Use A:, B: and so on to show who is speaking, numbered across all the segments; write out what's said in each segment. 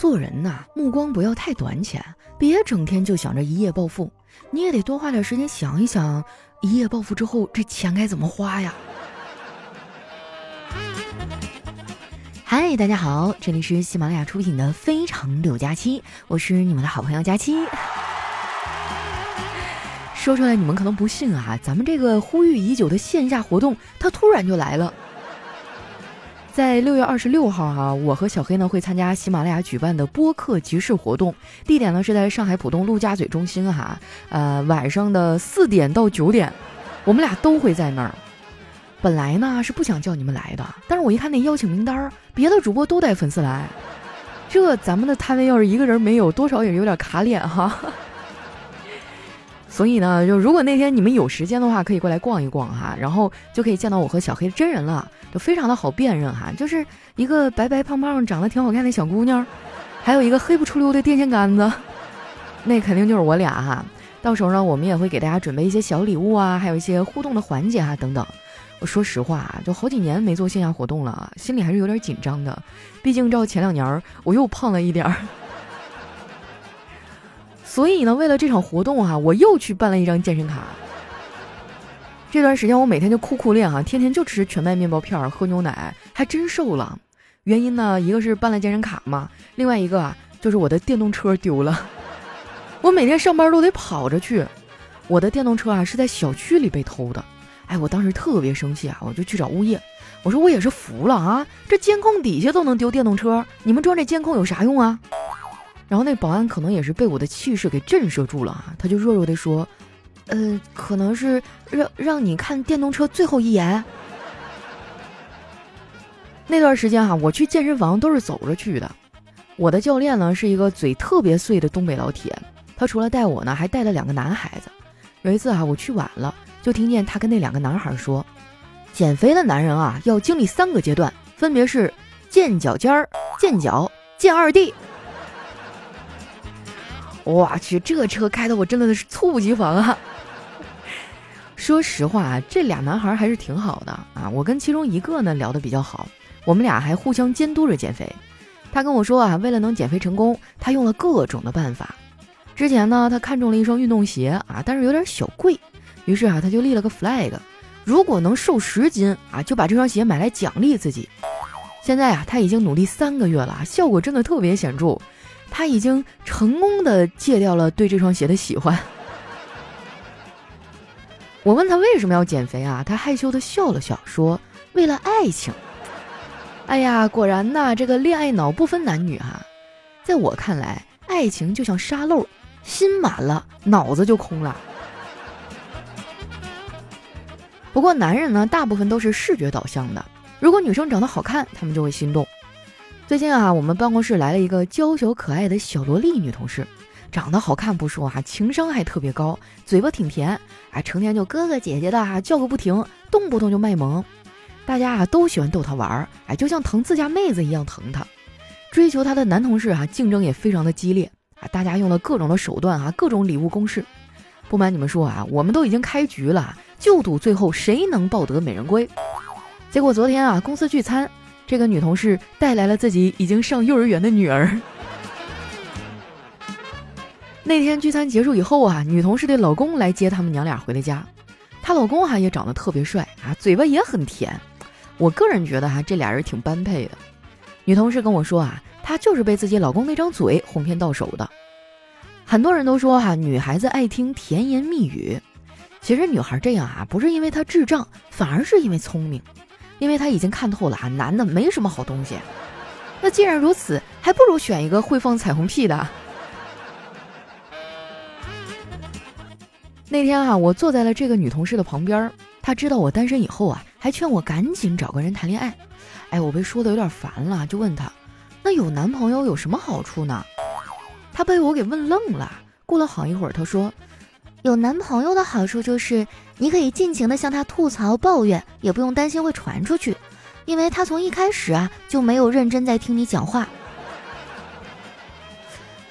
A: 做人呐，目光不要太短浅，别整天就想着一夜暴富，你也得多花点时间想一想，一夜暴富之后这钱该怎么花呀？嗨，大家好，这里是喜马拉雅出品的《非常六加七》，我是你们的好朋友佳期。说出来你们可能不信啊，咱们这个呼吁已久的线下活动，它突然就来了。在六月二十六号哈，我和小黑呢会参加喜马拉雅举办的播客集市活动，地点呢是在上海浦东陆家嘴中心哈，呃晚上的四点到九点，我们俩都会在那儿。本来呢是不想叫你们来的，但是我一看那邀请名单，别的主播都带粉丝来，这咱们的摊位要是一个人没有，多少也有点卡脸哈。所以呢，就如果那天你们有时间的话，可以过来逛一逛哈，然后就可以见到我和小黑真人了，就非常的好辨认哈，就是一个白白胖胖、长得挺好看的小姑娘，还有一个黑不出溜的电线杆子，那肯定就是我俩哈。到时候呢，我们也会给大家准备一些小礼物啊，还有一些互动的环节啊等等。我说实话啊，就好几年没做线下活动了，心里还是有点紧张的，毕竟照前两年我又胖了一点儿。所以呢，为了这场活动哈，我又去办了一张健身卡。这段时间我每天就酷酷练哈，天天就吃全麦面包片，喝牛奶，还真瘦了。原因呢，一个是办了健身卡嘛，另外一个啊，就是我的电动车丢了。我每天上班都得跑着去，我的电动车啊是在小区里被偷的。哎，我当时特别生气啊，我就去找物业，我说我也是服了啊，这监控底下都能丢电动车，你们装这监控有啥用啊？然后那保安可能也是被我的气势给震慑住了啊，他就弱弱的说：“呃，可能是让让你看电动车最后一眼。”那段时间哈，我去健身房都是走着去的。我的教练呢是一个嘴特别碎的东北老铁，他除了带我呢，还带了两个男孩子。有一次哈，我去晚了，就听见他跟那两个男孩说：“减肥的男人啊，要经历三个阶段，分别是见脚尖儿、见脚、见二弟。”我去，这车开的我真的是猝不及防啊！说实话，这俩男孩还是挺好的啊。我跟其中一个呢聊得比较好，我们俩还互相监督着减肥。他跟我说啊，为了能减肥成功，他用了各种的办法。之前呢，他看中了一双运动鞋啊，但是有点小贵，于是啊，他就立了个 flag，如果能瘦十斤啊，就把这双鞋买来奖励自己。现在啊，他已经努力三个月了，效果真的特别显著。他已经成功的戒掉了对这双鞋的喜欢。我问他为什么要减肥啊？他害羞的笑了笑，说：“为了爱情。”哎呀，果然呐，这个恋爱脑不分男女哈。在我看来，爱情就像沙漏，心满了，脑子就空了。不过男人呢，大部分都是视觉导向的，如果女生长得好看，他们就会心动。最近啊，我们办公室来了一个娇小可爱的小萝莉女同事，长得好看不说啊，情商还特别高，嘴巴挺甜，哎，成天就哥哥姐姐的啊叫个不停，动不动就卖萌，大家啊都喜欢逗她玩儿，哎，就像疼自家妹子一样疼她。追求她的男同事啊，竞争也非常的激烈啊，大家用了各种的手段啊，各种礼物攻势。不瞒你们说啊，我们都已经开局了，就赌最后谁能抱得美人归。结果昨天啊，公司聚餐。这个女同事带来了自己已经上幼儿园的女儿。那天聚餐结束以后啊，女同事的老公来接他们娘俩回了家。她老公哈也长得特别帅啊，嘴巴也很甜。我个人觉得哈，这俩人挺般配的。女同事跟我说啊，她就是被自己老公那张嘴哄骗到手的。很多人都说哈，女孩子爱听甜言蜜语。其实女孩这样啊，不是因为她智障，反而是因为聪明。因为他已经看透了啊，男的没什么好东西。那既然如此，还不如选一个会放彩虹屁的。那天啊，我坐在了这个女同事的旁边，她知道我单身以后啊，还劝我赶紧找个人谈恋爱。哎，我被说的有点烦了，就问她，那有男朋友有什么好处呢？她被我给问愣了。过了好一会儿，她说。有男朋友的好处就是，你可以尽情的向他吐槽抱怨，也不用担心会传出去，因为他从一开始啊就没有认真在听你讲话。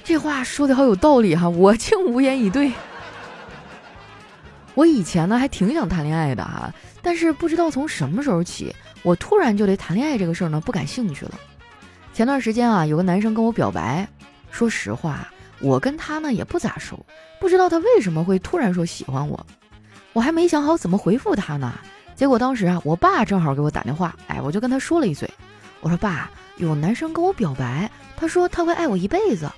A: 这话说的好有道理哈，我竟无言以对。我以前呢还挺想谈恋爱的哈，但是不知道从什么时候起，我突然就对谈恋爱这个事儿呢不感兴趣了。前段时间啊，有个男生跟我表白，说实话，我跟他呢也不咋熟，不知道他为什么会突然说喜欢我，我还没想好怎么回复他呢。结果当时啊，我爸正好给我打电话，哎，我就跟他说了一嘴，我说爸，有男生跟我表白，他说他会爱我一辈子。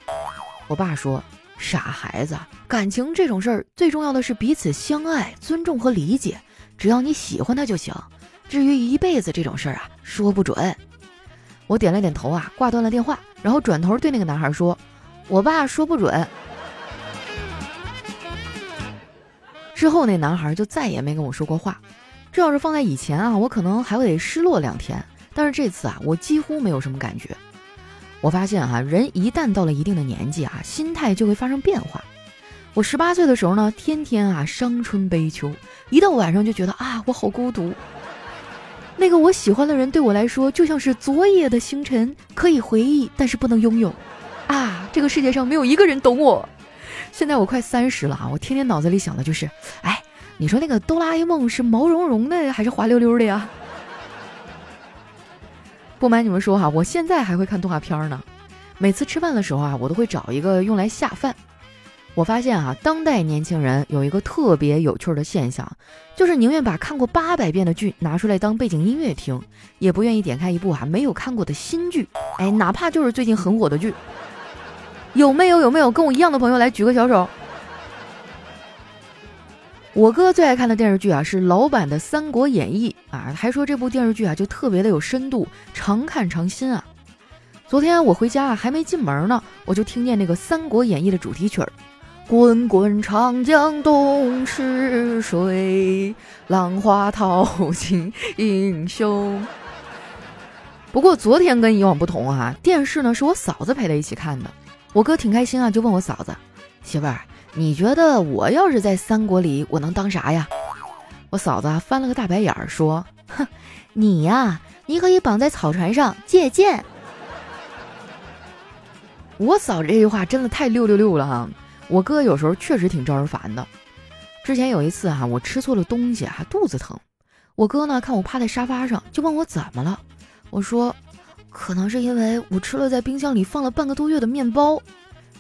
A: 我爸说，傻孩子，感情这种事儿最重要的是彼此相爱、尊重和理解，只要你喜欢他就行。至于一辈子这种事儿啊，说不准。我点了点头啊，挂断了电话，然后转头对那个男孩说：“我爸说不准。”之后那男孩就再也没跟我说过话。这要是放在以前啊，我可能还会得失落两天。但是这次啊，我几乎没有什么感觉。我发现啊，人一旦到了一定的年纪啊，心态就会发生变化。我十八岁的时候呢，天天啊伤春悲秋，一到晚上就觉得啊，我好孤独。那个我喜欢的人对我来说就像是昨夜的星辰，可以回忆，但是不能拥有。这个世界上没有一个人懂我。现在我快三十了啊，我天天脑子里想的就是，哎，你说那个哆啦 A 梦是毛茸茸的还是滑溜溜的呀？不瞒你们说哈，我现在还会看动画片呢。每次吃饭的时候啊，我都会找一个用来下饭。我发现啊，当代年轻人有一个特别有趣的现象，就是宁愿把看过八百遍的剧拿出来当背景音乐听，也不愿意点开一部啊没有看过的新剧。哎，哪怕就是最近很火的剧，有没有？有没有跟我一样的朋友来举个小手？我哥最爱看的电视剧啊是老版的《三国演义》啊，还说这部电视剧啊就特别的有深度，常看常新啊。昨天我回家啊还没进门呢，我就听见那个《三国演义》的主题曲儿。滚滚长江东逝水，浪花淘尽英雄。不过昨天跟以往不同啊，电视呢是我嫂子陪他一起看的。我哥挺开心啊，就问我嫂子：“媳妇儿，你觉得我要是在三国里，我能当啥呀？”我嫂子啊翻了个大白眼儿说：“哼，你呀，你可以绑在草船上借箭。”我嫂这句话真的太六六六了哈。我哥有时候确实挺招人烦的。之前有一次哈，我吃错了东西，还肚子疼。我哥呢看我趴在沙发上，就问我怎么了。我说，可能是因为我吃了在冰箱里放了半个多月的面包。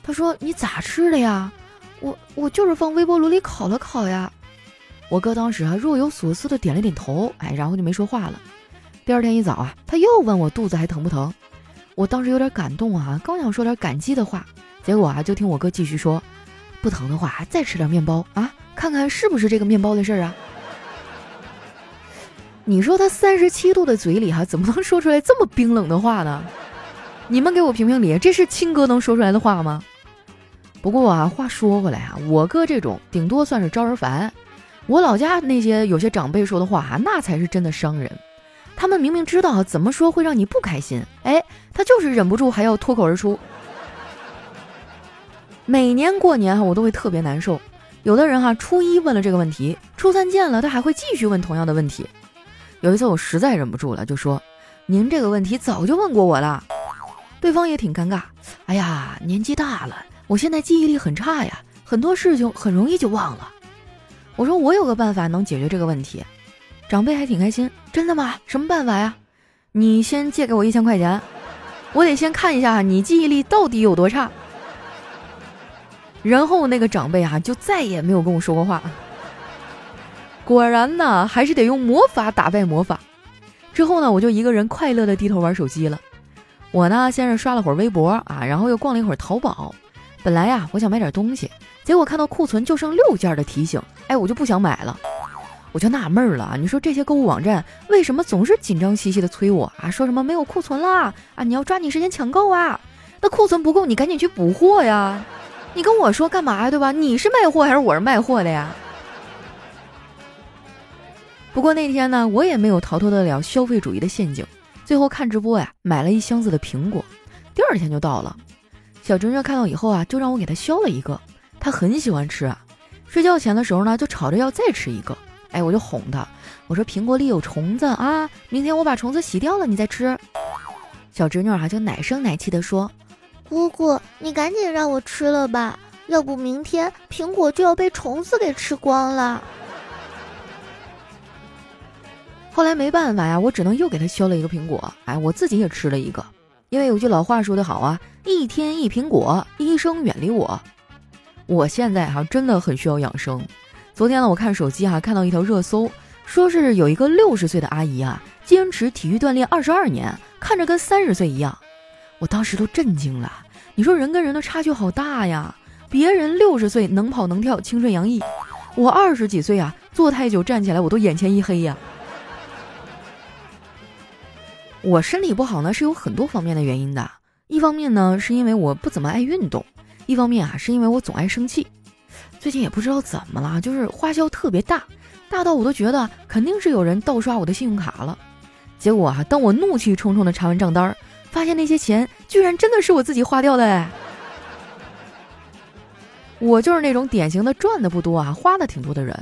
A: 他说你咋吃的呀？我我就是放微波炉里烤了烤呀。我哥当时啊若有所思的点了点头，哎，然后就没说话了。第二天一早啊，他又问我肚子还疼不疼。我当时有点感动啊，刚想说点感激的话，结果啊就听我哥继续说。不疼的话，再吃点面包啊，看看是不是这个面包的事儿啊？你说他三十七度的嘴里哈，怎么能说出来这么冰冷的话呢？你们给我评评理，这是亲哥能说出来的话吗？不过啊，话说回来啊，我哥这种顶多算是招人烦，我老家那些有些长辈说的话哈，那才是真的伤人。他们明明知道怎么说会让你不开心，哎，他就是忍不住还要脱口而出。每年过年哈，我都会特别难受。有的人哈，初一问了这个问题，初三见了他还会继续问同样的问题。有一次我实在忍不住了，就说：“您这个问题早就问过我了。”对方也挺尴尬。哎呀，年纪大了，我现在记忆力很差呀，很多事情很容易就忘了。我说我有个办法能解决这个问题。长辈还挺开心。真的吗？什么办法呀？你先借给我一千块钱，我得先看一下你记忆力到底有多差。然后那个长辈啊，就再也没有跟我说过话。果然呢，还是得用魔法打败魔法。之后呢，我就一个人快乐的低头玩手机了。我呢，先是刷了会儿微博啊，然后又逛了一会儿淘宝。本来呀，我想买点东西，结果看到库存就剩六件的提醒，哎，我就不想买了。我就纳闷了，你说这些购物网站为什么总是紧张兮兮的催我啊？说什么没有库存啦？啊，你要抓紧时间抢购啊！那库存不够，你赶紧去补货呀！你跟我说干嘛呀？对吧？你是卖货还是我是卖货的呀？不过那天呢，我也没有逃脱得了消费主义的陷阱。最后看直播呀，买了一箱子的苹果，第二天就到了。小侄女看到以后啊，就让我给她削了一个，她很喜欢吃啊。睡觉前的时候呢，就吵着要再吃一个。哎，我就哄她，我说苹果里有虫子啊，明天我把虫子洗掉了你再吃。小侄女啊，就奶声奶气的说。
B: 姑姑，你赶紧让我吃了吧，要不明天苹果就要被虫子给吃光了。
A: 后来没办法呀，我只能又给他削了一个苹果，哎，我自己也吃了一个。因为有句老话说得好啊，一天一苹果，医生远离我。我现在哈真的很需要养生。昨天呢，我看手机哈看到一条热搜，说是有一个六十岁的阿姨啊，坚持体育锻炼二十二年，看着跟三十岁一样。我当时都震惊了。你说人跟人的差距好大呀！别人六十岁能跑能跳，青春洋溢，我二十几岁啊，坐太久站起来我都眼前一黑呀。我身体不好呢，是有很多方面的原因的。一方面呢，是因为我不怎么爱运动；一方面啊，是因为我总爱生气。最近也不知道怎么了，就是花销特别大，大到我都觉得肯定是有人盗刷我的信用卡了。结果啊，当我怒气冲冲的查完账单，发现那些钱居然真的是我自己花掉的哎！我就是那种典型的赚的不多啊，花的挺多的人。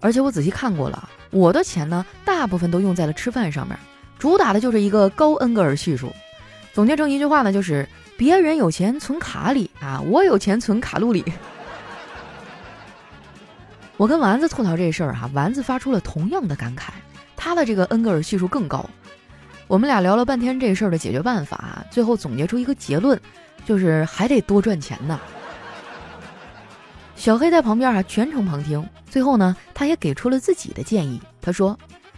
A: 而且我仔细看过了，我的钱呢，大部分都用在了吃饭上面。主打的就是一个高恩格尔系数，总结成一句话呢，就是别人有钱存卡里啊，我有钱存卡路里。我跟丸子吐槽这事儿哈，丸子发出了同样的感慨，他的这个恩格尔系数更高。我们俩聊了半天这事儿的解决办法，最后总结出一个结论，就是还得多赚钱呢。小黑在旁边啊全程旁听，最后呢，他也给出了自己的建议。他说：“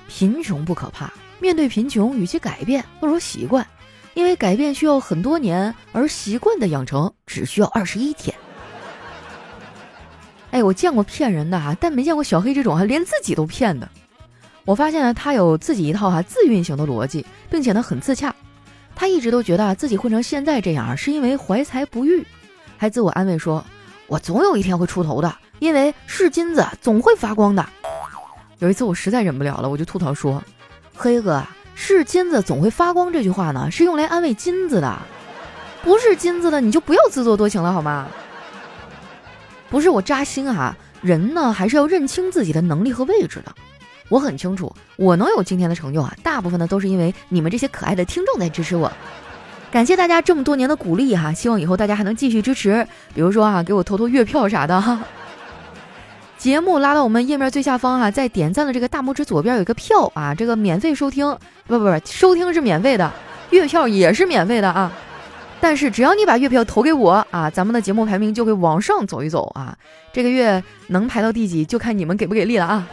A: 贫穷不可怕。”面对贫穷，与其改变，不如习惯，因为改变需要很多年，而习惯的养成只需要二十一天。哎，我见过骗人的哈，但没见过小黑这种哈，连自己都骗的。我发现呢，他有自己一套哈自运行的逻辑，并且呢很自洽。他一直都觉得啊自己混成现在这样啊，是因为怀才不遇，还自我安慰说：“我总有一天会出头的，因为是金子总会发光的。”有一次我实在忍不了了，我就吐槽说。黑哥，是金子总会发光这句话呢，是用来安慰金子的，不是金子的你就不要自作多情了好吗？不是我扎心啊，人呢还是要认清自己的能力和位置的。我很清楚，我能有今天的成就啊，大部分呢都是因为你们这些可爱的听众在支持我，感谢大家这么多年的鼓励哈，希望以后大家还能继续支持，比如说啊，给我投投月票啥的哈。节目拉到我们页面最下方哈，在点赞的这个大拇指左边有一个票啊，这个免费收听，不不不，收听是免费的，月票也是免费的啊。但是只要你把月票投给我啊，咱们的节目排名就会往上走一走啊。这个月能排到第几，就看你们给不给力了啊。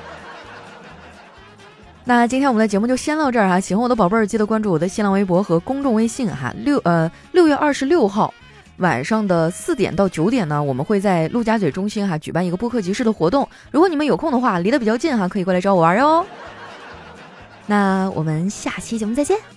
A: 那今天我们的节目就先到这儿哈，喜欢我的宝贝儿记得关注我的新浪微博和公众微信哈。六呃六月二十六号。晚上的四点到九点呢，我们会在陆家嘴中心哈举办一个播客集市的活动。如果你们有空的话，离得比较近哈，可以过来找我玩哟。那我们下期节目再见。